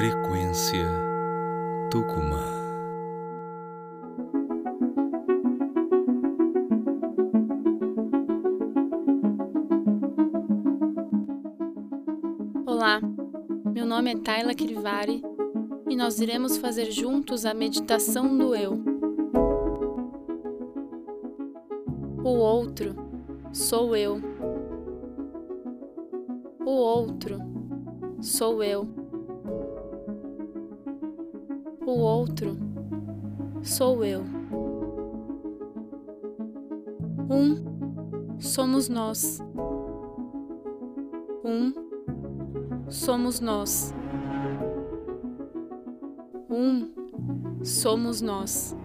Frequência Tucumã. Olá, meu nome é Tayla Krivari e nós iremos fazer juntos a meditação do eu. O outro sou eu. O outro sou eu. O outro sou eu. Um somos nós. Um somos nós. Um somos nós.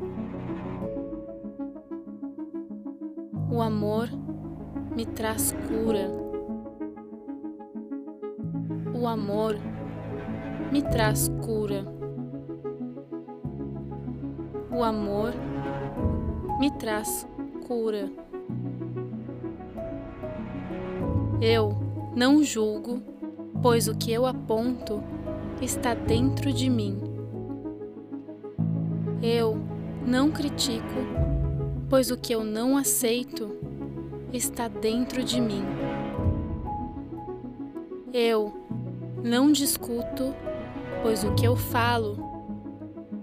O amor me traz cura. O amor me traz cura. O amor me traz cura. Eu não julgo, pois o que eu aponto está dentro de mim. Eu não critico, pois o que eu não aceito está dentro de mim. Eu não discuto, pois o que eu falo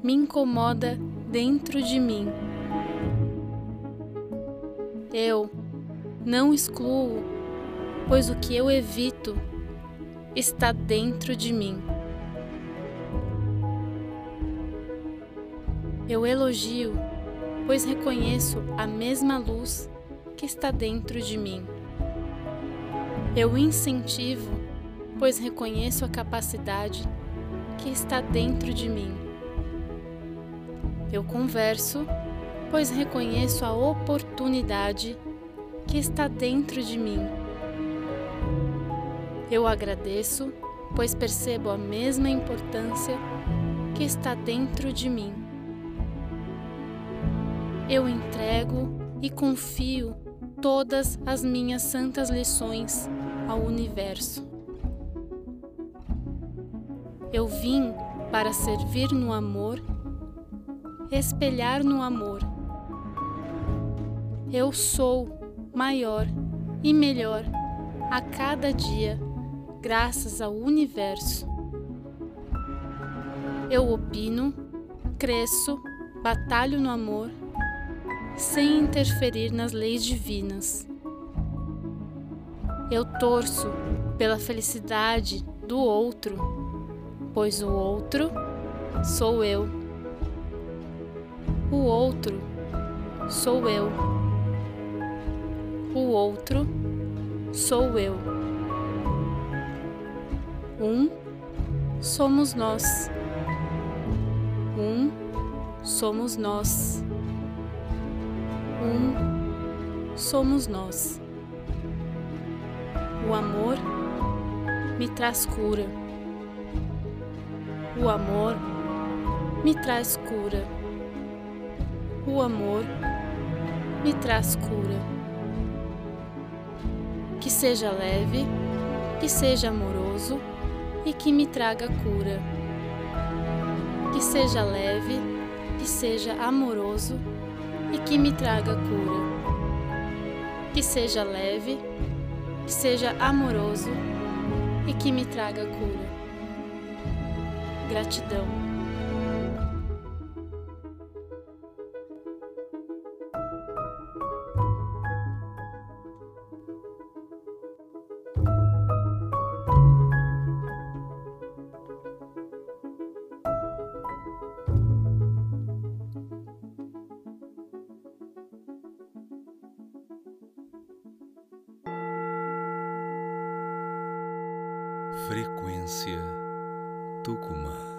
me incomoda dentro de mim. Eu não excluo, pois o que eu evito está dentro de mim. Eu elogio, pois reconheço a mesma luz que está dentro de mim. Eu incentivo, pois reconheço a capacidade que está dentro de mim. Eu converso, pois reconheço a oportunidade que está dentro de mim. Eu agradeço, pois percebo a mesma importância que está dentro de mim. Eu entrego e confio todas as minhas santas lições ao universo. Eu vim para servir no amor, espelhar no amor. Eu sou maior e melhor a cada dia, graças ao universo. Eu opino, cresço, batalho no amor sem interferir nas leis divinas. Eu torço pela felicidade do outro, pois o outro sou eu. O outro sou eu. O outro sou eu. Um somos nós. Um somos nós um somos nós. O amor me traz cura. O amor me traz cura. O amor me traz cura. Que seja leve, que seja amoroso e que me traga cura. Que seja leve, que seja amoroso e que me traga cura. Que seja leve, que seja amoroso e que me traga cura. Gratidão. Frequência Tucumã.